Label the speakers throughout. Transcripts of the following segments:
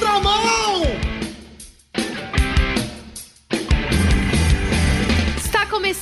Speaker 1: contramão!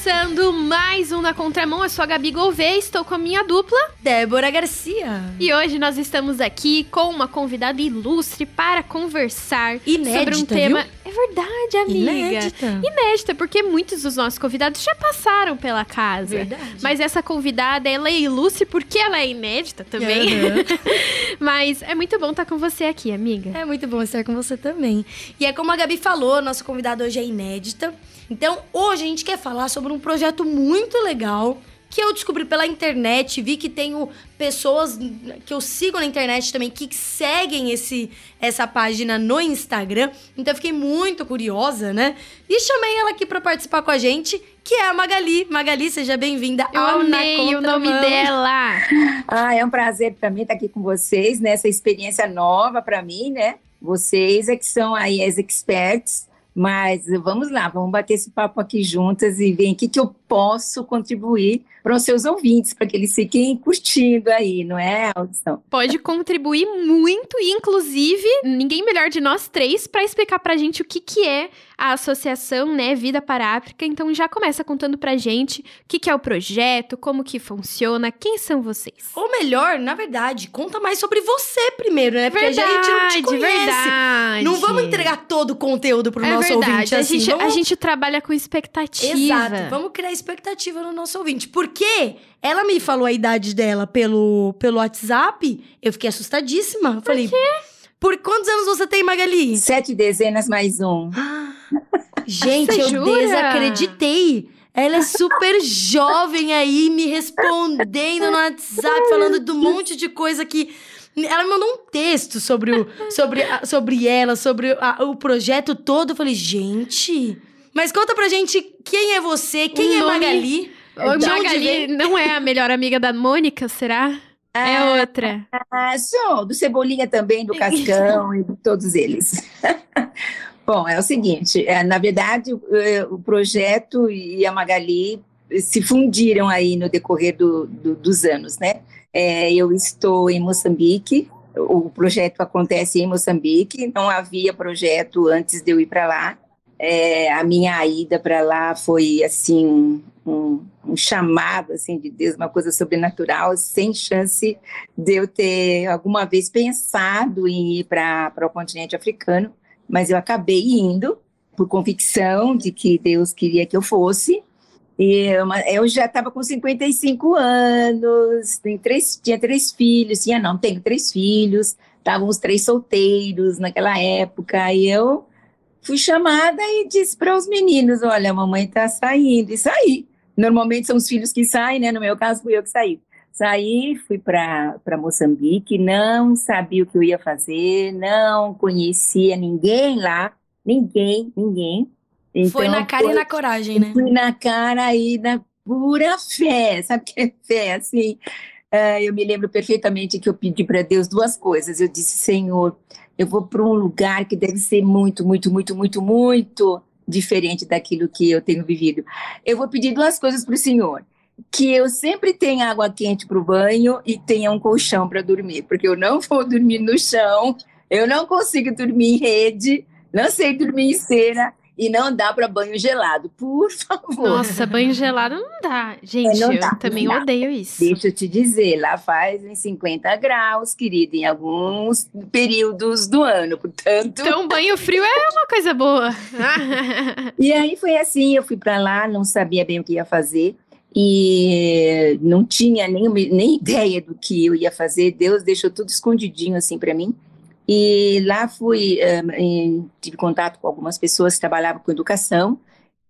Speaker 2: Começando mais um Na Contramão. Eu sou a Gabi Gouveia, estou com a minha dupla.
Speaker 3: Débora Garcia.
Speaker 2: E hoje nós estamos aqui com uma convidada ilustre para conversar
Speaker 3: Inédita,
Speaker 2: sobre um tema.
Speaker 3: viu?
Speaker 2: É verdade, amiga.
Speaker 3: Inédita.
Speaker 2: Inédita, porque muitos dos nossos convidados já passaram pela casa.
Speaker 3: Verdade.
Speaker 2: Mas essa convidada, ela é ilustre porque ela é inédita também.
Speaker 3: Aham.
Speaker 2: Mas é muito bom estar com você aqui, amiga.
Speaker 3: É muito bom estar com você também. E é como a Gabi falou, nossa convidada hoje é inédita. Então, hoje a gente quer falar sobre um projeto muito legal que eu descobri pela internet, vi que tenho pessoas que eu sigo na internet também que seguem esse essa página no Instagram. Então eu fiquei muito curiosa, né? E chamei ela aqui pra participar com a gente, que é a Magali. Magali, seja bem-vinda
Speaker 2: Eu
Speaker 3: ao Na
Speaker 2: amei o nome dela.
Speaker 4: Ah, é um prazer para mim estar aqui com vocês, nessa experiência nova para mim, né? Vocês é que são aí as experts, mas vamos lá, vamos bater esse papo aqui juntas e ver em que, que eu posso contribuir para os seus ouvintes, para que eles fiquem curtindo aí, não é, audição?
Speaker 2: Pode contribuir muito e, inclusive, ninguém melhor de nós três para explicar pra gente o que, que é a associação, né, Vida para a África. Então já começa contando pra gente o que, que é o projeto, como que funciona, quem são vocês.
Speaker 3: Ou melhor, na verdade, conta mais sobre você primeiro, né? Porque a gente não te conhece.
Speaker 2: verdade.
Speaker 3: Não vamos entregar todo o conteúdo pro
Speaker 2: é
Speaker 3: nosso
Speaker 2: verdade.
Speaker 3: ouvinte
Speaker 2: a,
Speaker 3: assim.
Speaker 2: gente,
Speaker 3: vamos...
Speaker 2: a gente trabalha com expectativa.
Speaker 3: Exato. Vamos criar expectativa no nosso ouvinte. Porque ela me falou a idade dela pelo, pelo WhatsApp, eu fiquei assustadíssima. Eu falei, por quantos anos você tem, Magali?
Speaker 4: Sete dezenas mais um.
Speaker 3: Gente,
Speaker 2: Você
Speaker 3: eu
Speaker 2: jura?
Speaker 3: desacreditei. Ela é super jovem aí, me respondendo no WhatsApp, falando de um monte de coisa que. Ela me mandou um texto sobre, o, sobre, sobre ela, sobre a- o projeto todo. Eu falei, gente. Mas conta pra gente quem é você, quem
Speaker 2: Um
Speaker 3: é
Speaker 2: nome-
Speaker 3: Magali? Onde
Speaker 2: Magali
Speaker 3: vem?
Speaker 2: não é a melhor amiga da Mônica, será? É outra.
Speaker 4: Ah, sou do Cebolinha também, do Cascão e de todos eles. Bom, é o seguinte, é, na verdade, o, é, o projeto e a Magali se fundiram aí no decorrer do- do- dos anos, né? É, eu estou em Moçambique, o projeto acontece em Moçambique, não havia projeto antes de eu ir para lá. É, a minha ida para lá foi assim um, um- chamado assim de Deus, uma coisa sobrenatural, sem chance de eu ter alguma vez pensado em ir para o continente africano, mas eu acabei indo por convicção de que Deus queria que eu fosse. E eu, eu já estava com 55 anos, tem três, tinha três filhos, tinha não, tenho três filhos, estavam os três solteiros naquela época, e eu fui chamada e disse para os meninos, olha, a mamãe está saindo, e saí. Normalmente são os filhos que saem, né? No meu caso, fui eu que saí. Saí, fui para Moçambique, não sabia o que eu ia fazer, não conhecia ninguém lá, ninguém, ninguém.
Speaker 3: foi
Speaker 4: Então,
Speaker 3: na cara e na coragem, né?
Speaker 4: Fui na cara e na pura fé, sabe o que é fé? Assim, ah, eu me lembro perfeitamente que eu pedi para Deus duas coisas. Eu disse, Senhor, eu vou para um lugar que deve ser muito, muito, muito, muito, muito diferente daquilo que eu tenho vivido. Eu vou pedir duas coisas para o Senhor. Que eu sempre tenha água quente para o banho e tenha um colchão para dormir, porque eu não vou dormir no chão, eu não consigo dormir em rede, não sei dormir em cera e não dá para banho gelado. Por favor.
Speaker 2: Nossa, banho gelado não dá. Gente,
Speaker 4: É, não
Speaker 2: eu
Speaker 4: dá,
Speaker 2: também
Speaker 4: dá.
Speaker 2: odeio isso.
Speaker 4: Deixa eu te dizer, lá faz em 50 graus, querida, em alguns períodos do ano, portanto.
Speaker 2: Então, banho frio é uma coisa boa.
Speaker 4: E aí foi assim, eu fui para lá, não sabia bem o que ia fazer e não tinha nem, nem ideia do que eu ia fazer. Deus deixou tudo escondidinho assim para mim. E lá fui, eh, em- tive contato com algumas pessoas que trabalhavam com educação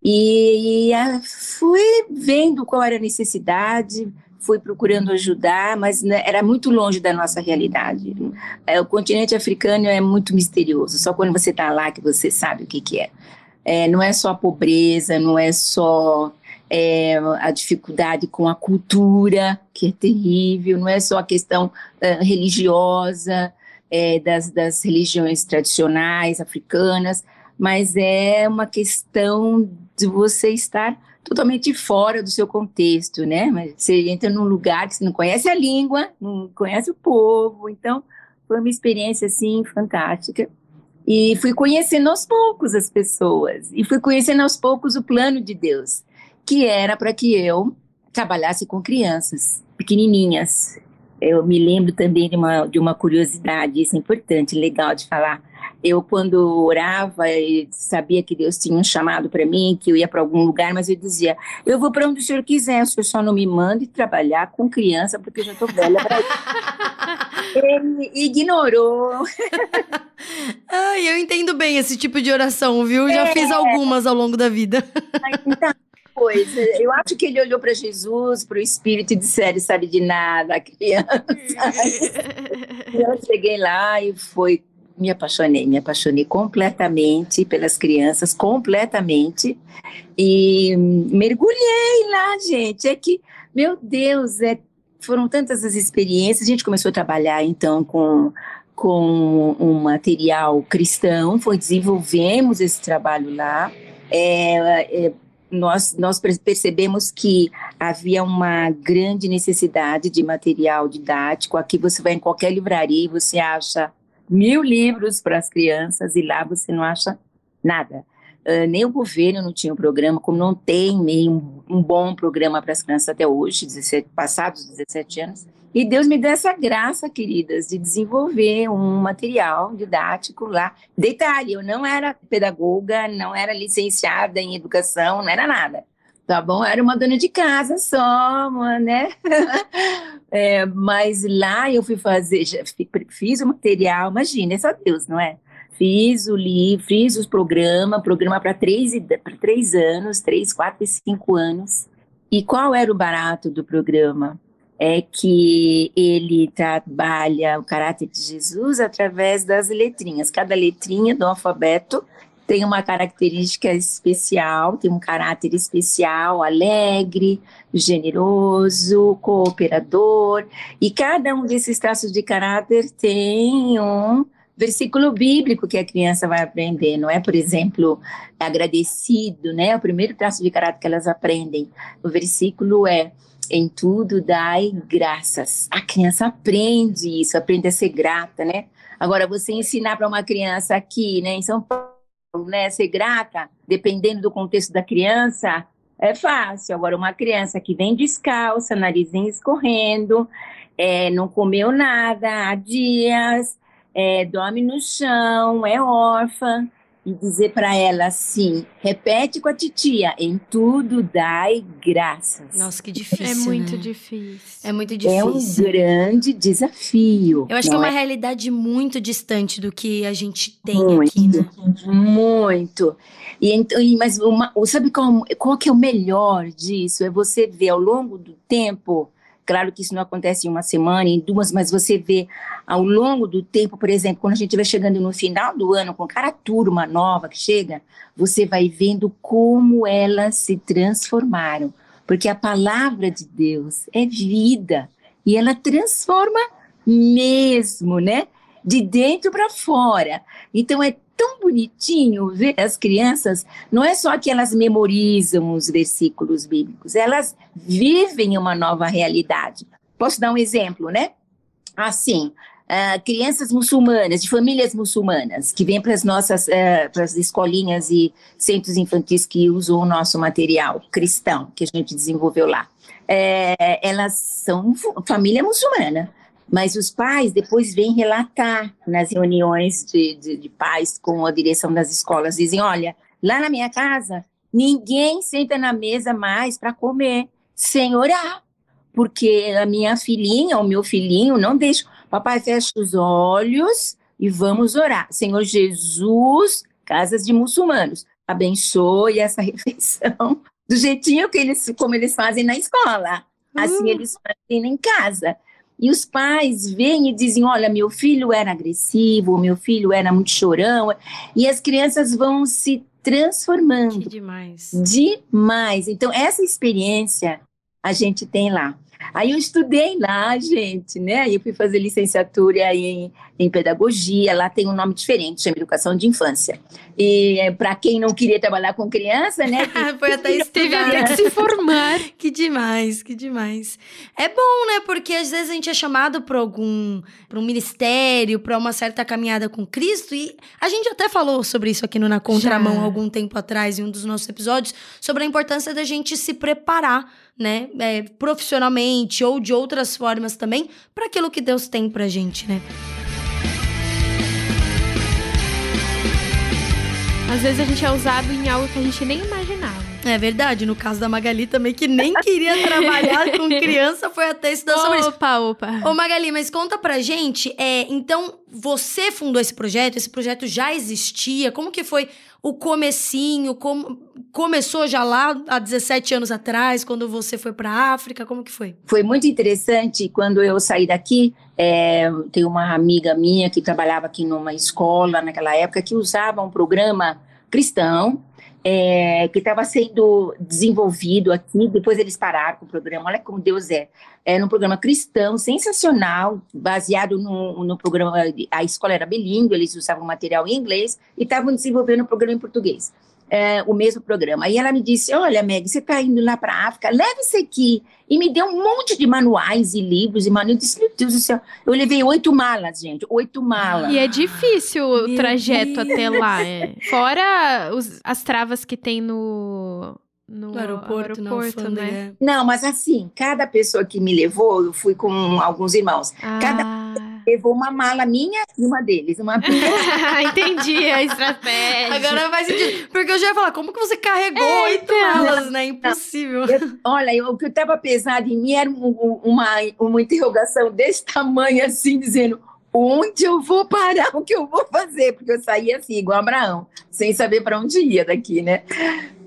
Speaker 4: e, ah, fui vendo qual era a necessidade, fui procurando ajudar, mas né, era muito longe da nossa realidade. É, o continente africano é muito misterioso, só quando você está lá que você sabe o que, que é. É, não é só a pobreza, não é só é, a dificuldade com a cultura, que é terrível, não é só a questão ah, religiosa, é, das, das religiões tradicionais africanas, mas é uma questão de você estar totalmente fora do seu contexto, né? Mas você entra num lugar que você não conhece a língua, não conhece o povo, então foi uma experiência assim fantástica. E fui conhecendo aos poucos as pessoas, e fui conhecendo aos poucos o plano de Deus, que era para que eu trabalhasse com crianças pequenininhas. Eu me lembro também de uma, de uma curiosidade, isso é importante, legal de falar. Eu, quando orava, e sabia que Deus tinha um chamado para mim, que eu ia para algum lugar, mas eu dizia: Eu vou para onde o senhor quiser, o senhor só não me mande trabalhar com criança, porque eu já estou velha para Ele ignorou.
Speaker 3: Ai, eu entendo bem esse tipo de oração, viu? Já é. fiz algumas ao longo da vida.
Speaker 4: Então, coisa. Eu acho que ele olhou para Jesus, para o Espírito e disse: Ele sabe de nada, criança. eu cheguei lá e foi me apaixonei, me apaixonei completamente pelas crianças, completamente, e mergulhei lá, gente. É que, meu Deus, é, foram tantas as experiências. A gente começou a trabalhar então com com um material cristão, foi desenvolvemos esse trabalho lá. É, é, nós, nós percebemos que havia uma grande necessidade de material didático. Aqui você vai em qualquer livraria e você acha mil livros para as crianças e lá você não acha nada. Uh, nem o governo não tinha um programa, como não tem nem um bom programa para as crianças até hoje, 17, passados 17 anos. E Deus me deu essa graça, queridas, de desenvolver um material didático lá. Detalhe, eu não era pedagoga, não era licenciada em educação, não era nada tá bom? Era uma dona de casa só, né? é, mas lá eu fui fazer, fiz o material, imagina, é só Deus, não é? Fiz o livro, fiz os programas, programa para três, três anos, três, quatro e cinco anos. E qual era o barato do programa? É que ele trabalha o caráter de Jesus através das letrinhas. Cada letrinha do alfabeto tem uma característica especial, tem um caráter especial, alegre, generoso, cooperador, e cada um desses traços de caráter tem um versículo bíblico que a criança vai aprender, não é? Por exemplo, agradecido, né? O primeiro traço de caráter que elas aprendem. O versículo é em tudo dai graças. A criança aprende isso, aprende a ser grata, né? Agora, você ensinar para uma criança aqui, né, em São Paulo, né, ser grata, dependendo do contexto da criança, é fácil. Agora, uma criança que vem descalça, narizinho escorrendo, é, não comeu nada há dias, é, dorme no chão, é órfã, e dizer para ela assim: repete com a titia, em tudo dai graças.
Speaker 3: Nossa, que difícil.
Speaker 2: É muito
Speaker 3: né?
Speaker 2: difícil.
Speaker 3: É muito difícil.
Speaker 4: É um grande desafio.
Speaker 3: Eu acho que é uma é? realidade muito distante do que a gente tem muito, aqui, né?
Speaker 4: Muito. E então, mas uma, sabe qual, qual que é o melhor disso? É você ver ao longo do tempo Claro que isso não acontece em uma semana, em duas, mas você vê ao longo do tempo, por exemplo, quando a gente vai chegando no final do ano, com cada turma nova que chega, você vai vendo como elas se transformaram. Porque a palavra de Deus é vida e ela transforma mesmo, né? De dentro para fora. Então é tão bonitinho ver as crianças, não é só que elas memorizam os versículos bíblicos, elas vivem uma nova realidade. Posso dar um exemplo, né? Assim, uh, crianças muçulmanas, de famílias muçulmanas, que vêm para as nossas uh, para as escolinhas e centros infantis que usam o nosso material cristão que a gente desenvolveu lá. É, elas são família muçulmana. Mas os pais depois vêm relatar nas reuniões de, de, de pais com a direção das escolas, dizem, olha, lá na minha casa, ninguém senta na mesa mais para comer sem orar, porque a minha filhinha, o meu filhinho, não deixa. Papai fecha os olhos e vamos orar. Senhor Jesus, casas de muçulmanos, abençoe essa refeição do jeitinho que eles, como eles fazem na escola. Assim uh. eles fazem em casa. E os pais vêm e dizem: olha, meu filho era agressivo, meu filho era muito chorão, e as crianças vão se transformando.
Speaker 3: Que demais.
Speaker 4: Demais. Então, essa experiência a gente tem lá. Aí eu estudei lá, gente, né? Aí eu fui fazer licenciatura em, em pedagogia, lá tem um nome diferente, chama Educação de Infância. E é, para quem não queria trabalhar com criança, né?
Speaker 3: Foi até esteve até que se formar. que demais, que demais. É bom, né? Porque às vezes a gente é chamado para algum para um ministério, para uma certa caminhada com Cristo e a gente até falou sobre isso aqui no Na Contramão Já. algum tempo atrás em um dos nossos episódios sobre a importância da gente se preparar né, é, profissionalmente ou de outras formas também, para aquilo que Deus tem pra gente, né?
Speaker 2: Às vezes a gente é usado em algo que a gente nem imaginava.
Speaker 3: É verdade, no caso da Magali também, que nem queria trabalhar com criança, foi até estudar sobre isso.
Speaker 2: Opa, opa.
Speaker 3: Ô Magali, mas conta pra gente, é, então, você fundou esse projeto, esse projeto já existia, como que foi o comecinho, como começou já lá há 17 anos atrás, quando você foi para a África, como que foi?
Speaker 4: Foi muito interessante quando eu saí daqui, é, tem uma amiga minha que trabalhava aqui numa escola naquela época que usava um programa cristão é, que estava sendo desenvolvido aqui, depois eles pararam com o programa, olha como Deus é, é um programa cristão, sensacional, baseado no, no programa, a escola era bilíngue, eles usavam material em inglês e estavam desenvolvendo o um programa em português é, o mesmo programa. E ela me disse: Olha, Meg, você está indo lá para a África, leve isso aqui. E me deu um monte de manuais e livros e manuais. Eu disse: Meu Deus do céu, eu levei oito malas, gente, oito malas.
Speaker 2: E é difícil o trajeto Deus. até lá. É. Fora os, as travas que tem no. No,
Speaker 3: no aeroporto,
Speaker 2: aeroporto
Speaker 3: né?
Speaker 2: É.
Speaker 4: Não, mas assim, cada pessoa que me levou, eu fui com alguns irmãos. Ah. Cada levou uma mala minha e uma deles. Uma
Speaker 2: Entendi a estratégia.
Speaker 3: Agora faz sentido. Porque eu já ia falar, como que você carregou é, oito então. malas, né? Impossível.
Speaker 4: Eu, olha, eu, o que estava pesado em mim era um, uma, uma interrogação desse tamanho, assim, dizendo onde eu vou parar, o que eu vou fazer, porque eu saí assim, igual Abraão, sem saber para onde ia daqui, né?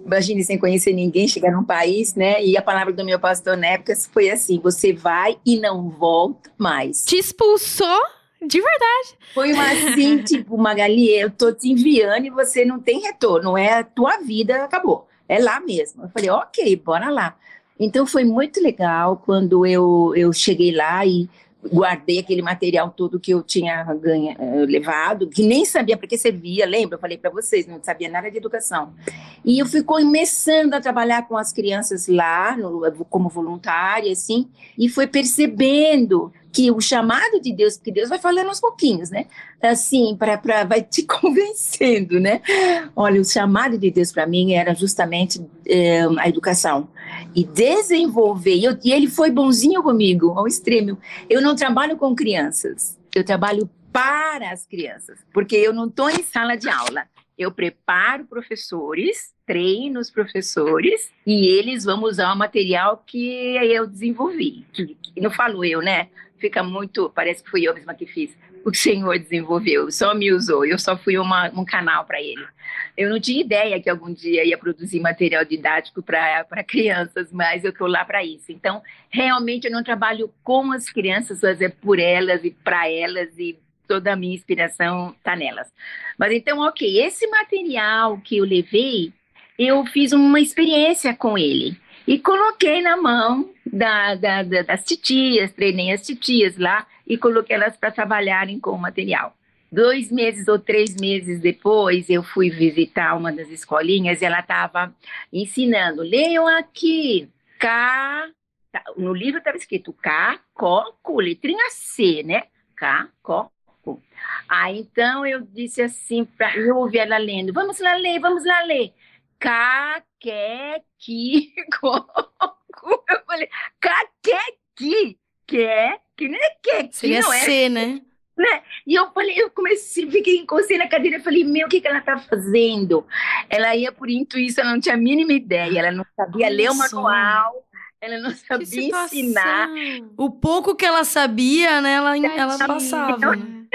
Speaker 4: Imagine sem conhecer ninguém, chegar num país, né? E a palavra do meu pastor na época foi assim: você vai e não volta mais.
Speaker 2: Te expulsou? De verdade.
Speaker 4: Foi uma assim, tipo, Magali, eu tô te enviando e você não tem retorno. É a tua vida, acabou. É lá mesmo. Eu falei, ok, bora lá. Então foi muito legal quando eu, eu cheguei lá e guardei aquele material todo que eu tinha ganha, eh, levado, que nem sabia para que servia, lembra? Eu falei para vocês, não sabia nada de educação. E eu fui começando a trabalhar com as crianças lá, no, como voluntária, assim, e foi percebendo que o chamado de Deus, porque Deus vai falando aos pouquinhos, né? Assim, para vai te convencendo, né? Olha, o chamado de Deus para mim era justamente é, a educação e desenvolver. E, eu, e ele foi bonzinho comigo, ao extremo. Eu não trabalho com crianças, eu trabalho para as crianças, porque eu não estou em sala de aula. Eu preparo professores, treino os professores e eles vão usar o material que eu desenvolvi. Que, que não falo eu, né? fica muito. Parece que fui eu mesma que fiz. O Senhor desenvolveu, só me usou, eu só fui uma, um canal para ele. Eu não tinha ideia que algum dia ia produzir material didático para crianças, mas eu estou lá para isso. Então, realmente, eu não trabalho com as crianças, mas é por elas e para elas, e toda a minha inspiração está nelas. Mas então, ok, esse material que eu levei, eu fiz uma experiência com ele e coloquei na mão da, da, da, das titias, treinei as titias lá e coloquei elas para trabalharem com o material. Dois meses ou três meses depois, eu fui visitar uma das escolinhas e ela estava ensinando. Leiam aqui, K. Tá, no livro estava escrito K, Coco, letrinha C, né? K, Coco. Aí então eu disse assim, pra, eu ouvi ela lendo: vamos lá ler, vamos lá ler. K, que, que, Coco. Eu falei, caquequi, que é, que nem é que,
Speaker 3: Seria não é. C, né?
Speaker 4: Né? E eu falei, eu comecei, fiquei encostei na cadeira e falei, meu, o que, que ela tá fazendo? Ela ia por intuição, ela não tinha a mínima ideia, ela não sabia Olha ler o manual, ela não sabia ensinar.
Speaker 3: O pouco que ela sabia, né, ela, ela passava. Né?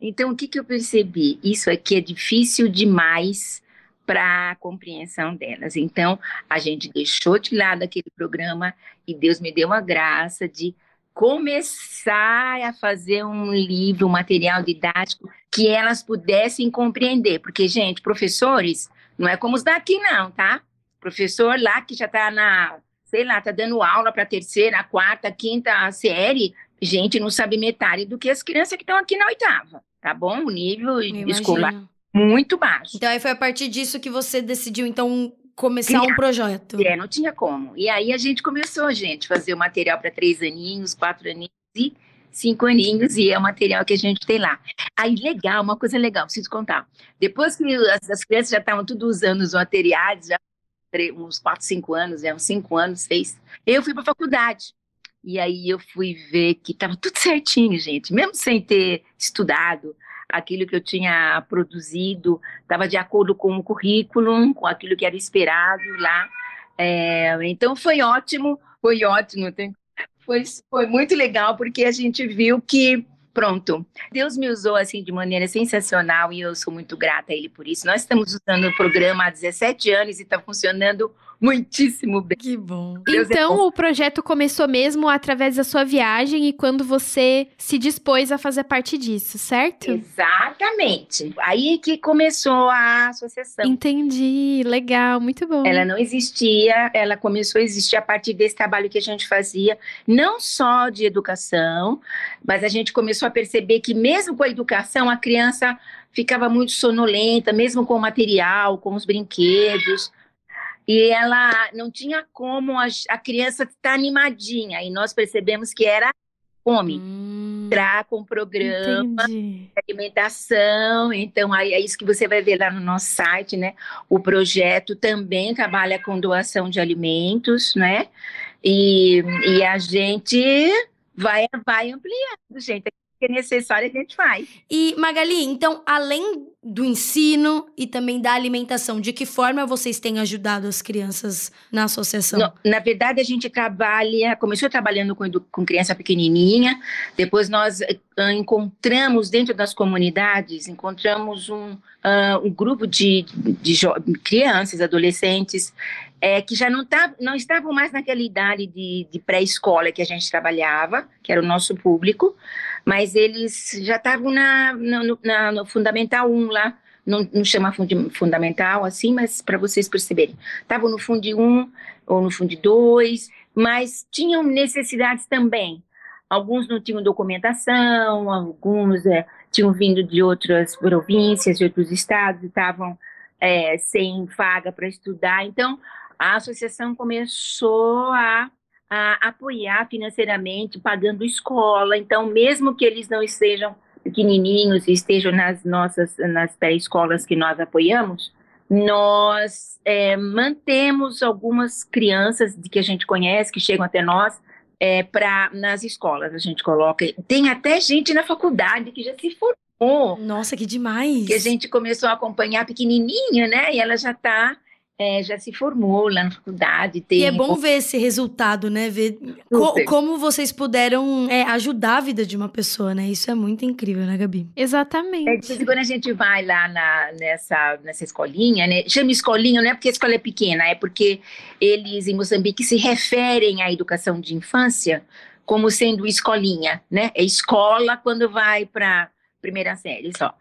Speaker 4: Então, o que, que eu percebi? Isso aqui é difícil demais para a compreensão delas. Então, a gente deixou de lado aquele programa e Deus me deu a graça de começar a fazer um livro, um material didático que elas pudessem compreender. Porque, gente, professores, não é como os daqui, não, tá? Professor lá que já está na sei lá, tá dando aula para terceira, quarta, quinta série, gente não sabe metade do que as crianças que estão aqui na oitava, tá bom? O nível escolar muito baixo.
Speaker 3: Então aí foi a partir disso que você decidiu então começar Criar. um projeto.
Speaker 4: É, não tinha como. E aí a gente começou, gente, fazer o material para três aninhos, quatro aninhos e cinco aninhos, e é o material que a gente tem lá. Aí, legal, uma coisa legal, preciso contar. Depois que as, as crianças já estavam tudo usando os materiais, já uns quatro, cinco anos, é, uns cinco anos, seis, eu fui para a faculdade. E aí eu fui ver que estava tudo certinho, gente, mesmo sem ter estudado aquilo que eu tinha produzido, estava de acordo com o currículo, com aquilo que era esperado lá. É, então foi ótimo, foi ótimo, foi, foi muito legal porque a gente viu que pronto. Deus me usou assim de maneira sensacional e eu sou muito grata a Ele por isso. Nós estamos usando o programa há 17 anos e está funcionando muitíssimo bem.
Speaker 3: Que bom.
Speaker 2: Deus é então, é bom. o projeto começou mesmo através da sua viagem e quando você se dispôs a fazer parte disso, certo?
Speaker 4: Exatamente. Aí que começou a associação.
Speaker 2: Entendi. Legal, muito bom.
Speaker 4: Ela não existia, ela começou a existir a partir desse trabalho que a gente fazia, não só de educação, mas a gente começou a perceber que mesmo com a educação, a criança ficava muito sonolenta, mesmo com o material, com os brinquedos e ela não tinha como a, a criança estar tá animadinha, e nós percebemos que era fome. Hum, entrar com o programa entendi. de alimentação, então aí é isso que você vai ver lá no nosso site, né? O projeto também trabalha com doação de alimentos, né? E, e a gente vai, vai ampliando, gente que é necessário a gente faz.
Speaker 3: E Magali, então, além do ensino e também da alimentação, de que forma vocês têm ajudado as crianças na associação?
Speaker 4: No, na verdade, a gente trabalha, começou trabalhando com, com criança pequenininha, depois nós uh, encontramos dentro das comunidades, encontramos um, uh, um grupo de, de, de crianças, adolescentes, é, que já não, tá, não estavam mais naquela idade de, de pré-escola que a gente trabalhava, que era o nosso público, mas eles já estavam na, no, na, no Fundamental 1 lá, não, não chama fundamental assim, mas para vocês perceberem. Estavam no Fundo 1 ou no Fundo 2, mas tinham necessidades também. Alguns não tinham documentação, alguns é, tinham vindo de outras províncias, de outros estados, estavam é, sem vaga para estudar. Então, a associação começou a a apoiar financeiramente, pagando escola. Então, mesmo que eles não estejam pequenininhos e estejam nas nossas nas pré-escolas que nós apoiamos, nós é, mantemos algumas crianças de que a gente conhece que chegam até nós é, para nas escolas a gente coloca. Tem até gente na faculdade que já se formou.
Speaker 3: Nossa, que demais!
Speaker 4: Que a gente começou a acompanhar pequenininha, né? E ela já está é, já se formou lá na faculdade. Tem...
Speaker 3: E é bom ver esse resultado, né? Ver co como vocês puderam é, ajudar a vida de uma pessoa, né? Isso é muito incrível, né, Gabi?
Speaker 2: Exatamente.
Speaker 4: É, quando a gente vai lá na, nessa, nessa escolinha, né? Chama escolinha, não é porque a escola é pequena, é porque eles em Moçambique se referem à educação de infância como sendo escolinha, né? É escola quando vai para primeira série só.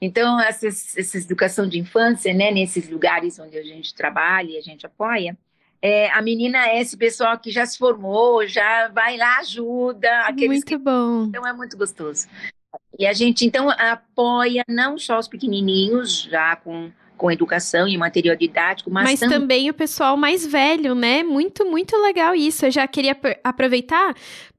Speaker 4: Então, essa, essa educação de infância, né, nesses lugares onde a gente trabalha e a gente apoia, é, a menina é esse pessoal que já se formou, já vai lá, ajuda.
Speaker 2: Aqueles muito
Speaker 4: que...
Speaker 2: bom.
Speaker 4: Então, é muito gostoso. E a gente, então, apoia não só os pequenininhos, já com com educação e material didático, mas,
Speaker 2: mas tam... também o pessoal mais velho, né? Muito, muito legal isso. Eu já queria aproveitar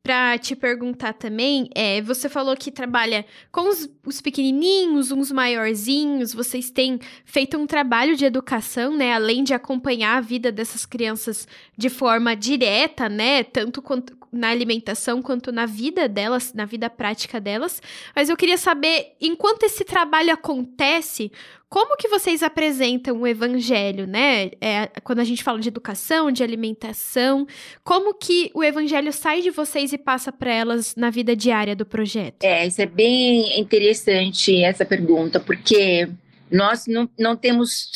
Speaker 2: para te perguntar também, é, você falou que trabalha com os, os, pequenininhos, uns maiorzinhos, vocês têm feito um trabalho de educação, né, além de acompanhar a vida dessas crianças de forma direta, né, tanto quanto na alimentação quanto na vida delas, na vida prática delas. Mas eu queria saber, enquanto esse trabalho acontece, como que vocês apresentam o evangelho, né? É, quando a gente fala de educação, de alimentação, como que o evangelho sai de vocês e passa para elas na vida diária do projeto?
Speaker 4: É, isso é bem interessante essa pergunta, porque nós não, não temos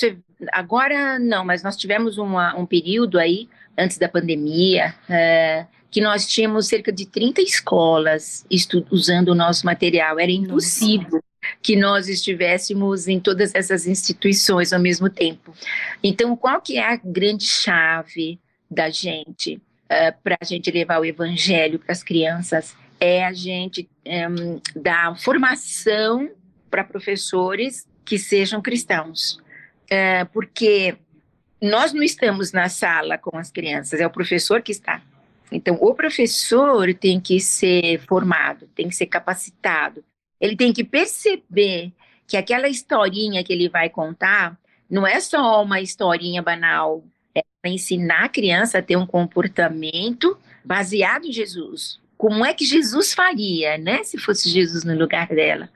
Speaker 4: agora não, mas nós tivemos uma, um período aí antes da pandemia. É, que nós tínhamos cerca de 30 escolas usando o nosso material. Era impossível que nós estivéssemos em todas essas instituições ao mesmo tempo. Então, qual que é a grande chave da gente uh, eh, para a gente levar o evangelho para as crianças é a gente um, dar formação para professores que sejam cristãos, uh, porque nós não estamos na sala com as crianças, é o professor que está. Então, o professor tem que ser formado, tem que ser capacitado, ele tem que perceber que aquela historinha que ele vai contar não é só uma historinha banal, é para ensinar a criança a ter um comportamento baseado em Jesus. Como é que Jesus faria, né, se fosse Jesus no lugar dela?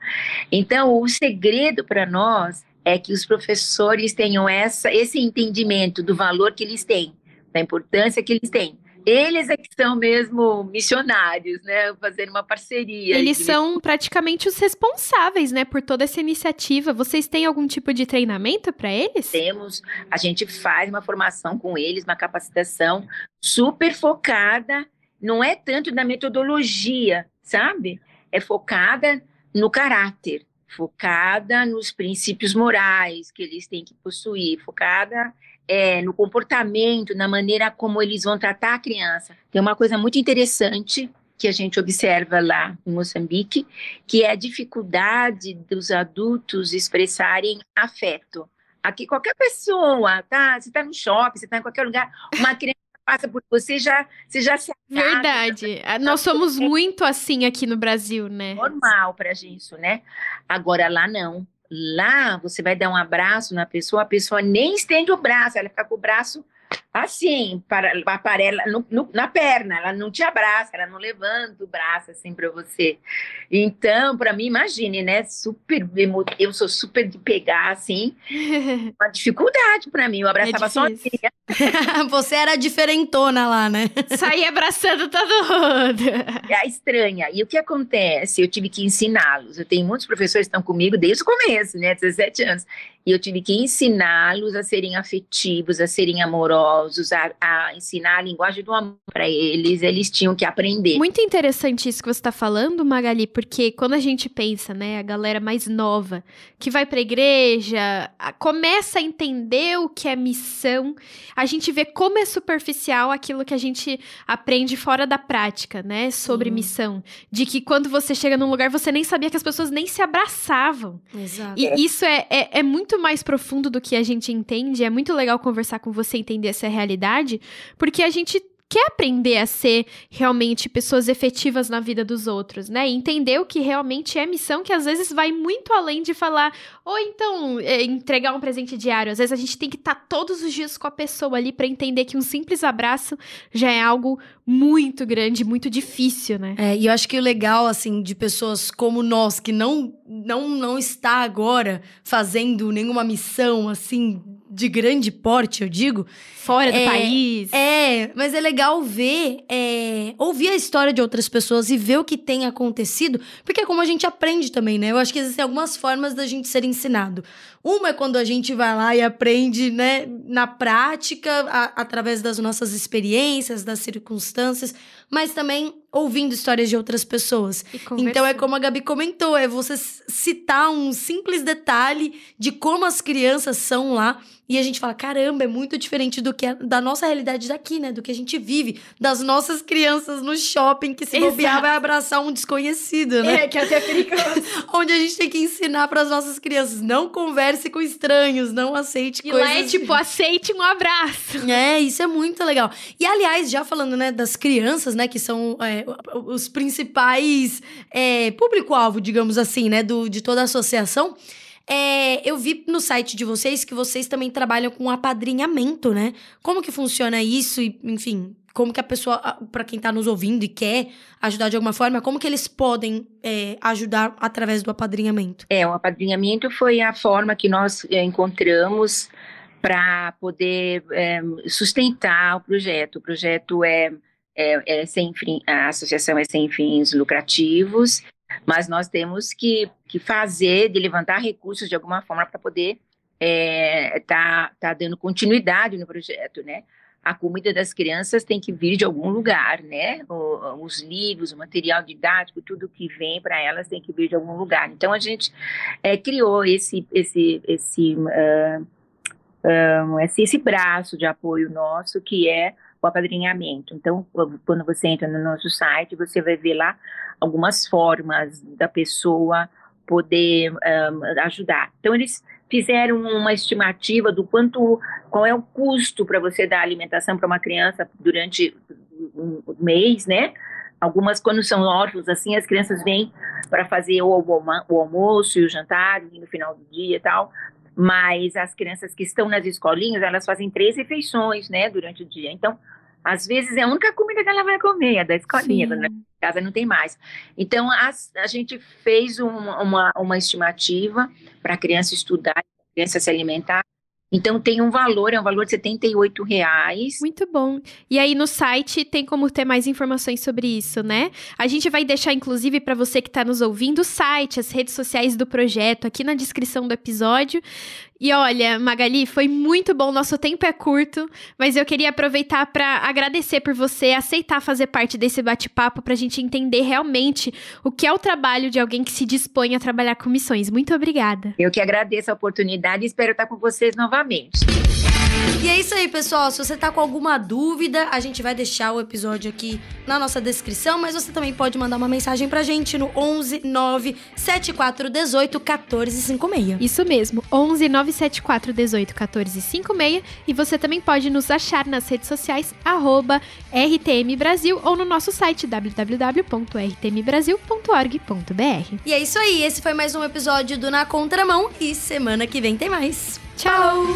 Speaker 4: Então, o segredo para nós é que os professores tenham essa, esse entendimento do valor que eles têm, da importância que eles têm eles é que são mesmo missionários, né? Fazendo uma parceria.
Speaker 2: Eles são praticamente os responsáveis, né, por toda essa iniciativa. Vocês têm algum tipo de treinamento para eles?
Speaker 4: Temos. A gente faz uma formação com eles, uma capacitação super focada. Não é tanto na metodologia, sabe? É focada no caráter, focada nos princípios morais que eles têm que possuir, focada é, no comportamento, na maneira como eles vão tratar a criança. Tem uma coisa muito interessante que a gente observa lá em Moçambique, que é a dificuldade dos adultos expressarem afeto. Aqui qualquer pessoa, tá? Você está no shopping, você está em qualquer lugar, uma criança passa por você já, você já se
Speaker 2: acaba, Verdade. Já... Nós somos muito assim aqui no Brasil, né?
Speaker 4: Normal para gente, né? Agora lá não. Lá, você vai dar um abraço na pessoa, a pessoa nem estende o braço, ela fica com o braço assim, para, aparela no, no, na perna, ela não te abraça, ela não levanta o braço assim para você. Então, para mim, imagine, né? Super, eu sou super de pegar assim, uma dificuldade para mim. Eu abraçava é sozinha.
Speaker 3: você era diferentona lá, né?
Speaker 2: Saía abraçando todo mundo.
Speaker 4: É estranha. E o que acontece? Eu tive que ensiná-los. Eu tenho muitos professores que estão comigo desde o começo, né? 17 anos. E eu tive que ensiná-los a serem afetivos, a serem amorosos, a, a ensinar a linguagem do amor para eles. Eles tinham que aprender.
Speaker 2: Muito interessante isso que você está falando, Magali, porque quando a gente pensa, né, a galera mais nova que vai para a igreja, começa a entender o que é missão, a gente vê como é superficial aquilo que a gente aprende fora da prática, né, sobre missão. De que quando você chega num lugar, você nem sabia que as pessoas nem se abraçavam.
Speaker 3: Exato.
Speaker 2: E isso é, é, é muito muito mais profundo do que a gente entende. É muito legal conversar com você, entender essa realidade, porque a gente quer aprender a ser realmente pessoas efetivas na vida dos outros, né? Entender o que realmente é missão, que às vezes vai muito além de falar, ou então é, entregar um presente diário. Às vezes a gente tem que estar tá todos os dias com a pessoa ali para entender que um simples abraço já é algo muito grande, muito difícil, né?
Speaker 3: É, e eu acho que o legal, assim, de pessoas como nós, que não, não, não está agora fazendo nenhuma missão, assim, de grande porte, eu digo.
Speaker 2: Fora do é, país.
Speaker 3: É, mas é legal ver, é, ouvir a história de outras pessoas e ver o que tem acontecido, porque é como a gente aprende também, né? Eu acho que existem algumas formas da gente ser ensinado. Uma é quando a gente vai lá e aprende, né, na prática, a, através das nossas experiências, das circunstâncias, mas também ouvindo histórias de outras pessoas. Então é como a Gabi comentou, é você citar um simples detalhe de como as crianças são lá e a gente fala, caramba, é muito diferente do que da nossa realidade daqui, né? Do que a gente vive, das nossas crianças no shopping que se bobear vai abraçar um desconhecido, né?
Speaker 2: É, que é até perigoso.
Speaker 3: Onde a gente tem que ensinar para as nossas crianças, não converse com estranhos, não aceite
Speaker 2: e
Speaker 3: coisas...
Speaker 2: lá é tipo, aceite um abraço.
Speaker 3: É, isso é muito legal. E aliás, já falando, né, das crianças, né, que são é, os principais é, público-alvo, digamos assim, né, do, de toda a associação... É, eu vi no site de vocês que vocês também trabalham com apadrinhamento, né? Como que funciona isso e, enfim, como que a pessoa, para quem tá nos ouvindo e quer ajudar de alguma forma, como que eles podem é, ajudar através do apadrinhamento?
Speaker 4: É, o apadrinhamento foi a forma que nós é, encontramos para poder é, sustentar o projeto. O projeto é, é, é sem fim, a associação é sem fins lucrativos mas nós temos que, que fazer, de levantar recursos de alguma forma para poder estar é, tá, tá dando continuidade no projeto, né? A comida das crianças tem que vir de algum lugar, né? O, os livros, o material didático, tudo que vem para elas tem que vir de algum lugar. Então a gente é, criou esse esse esse, uh, esse esse braço de apoio nosso que é o o apadrinhamento. Então, quando você entra no nosso site, você vai ver lá algumas formas da pessoa poder um, ajudar. Então, eles fizeram uma estimativa do quanto, qual é o custo para você dar alimentação para uma criança durante um mês, né? Algumas, quando são órfãos, assim, as crianças vêm para fazer o, o, almoço e o jantar no final do dia e tal. Mas as crianças que estão nas escolinhas, elas fazem três refeições, né, durante o dia. Então, às vezes é a única comida que ela vai comer, é da escolinha, na casa não tem mais. Então, a, a gente fez um, uma, uma estimativa para a criança estudar, a criança se alimentar, então tem um valor, é um valor de 78 reais.
Speaker 2: Muito bom. E aí no site tem como ter mais informações sobre isso, né? A gente vai deixar, inclusive, para você que está nos ouvindo, o site, as redes sociais do projeto aqui na descrição do episódio. E olha, Magali, foi muito bom. Nosso tempo é curto, mas eu queria aproveitar para agradecer por você aceitar fazer parte desse bate-papo para a gente entender realmente o que é o trabalho de alguém que se dispõe a trabalhar com missões. Muito obrigada.
Speaker 4: Eu que agradeço a oportunidade e espero estar com vocês novamente.
Speaker 3: E é isso aí, pessoal. Se você tá com alguma dúvida, a gente vai deixar o episódio aqui na nossa descrição, mas você também pode mandar uma mensagem pra gente no 11 9 7418 1456.
Speaker 2: Isso mesmo, 11 974 18 1456 e você também pode nos achar nas redes sociais arroba RTM Brasil ou no nosso site www.rtmbrasil.org.br.
Speaker 3: E é isso aí, esse foi mais um episódio do Na Contramão e semana que vem tem mais.
Speaker 2: Tchau!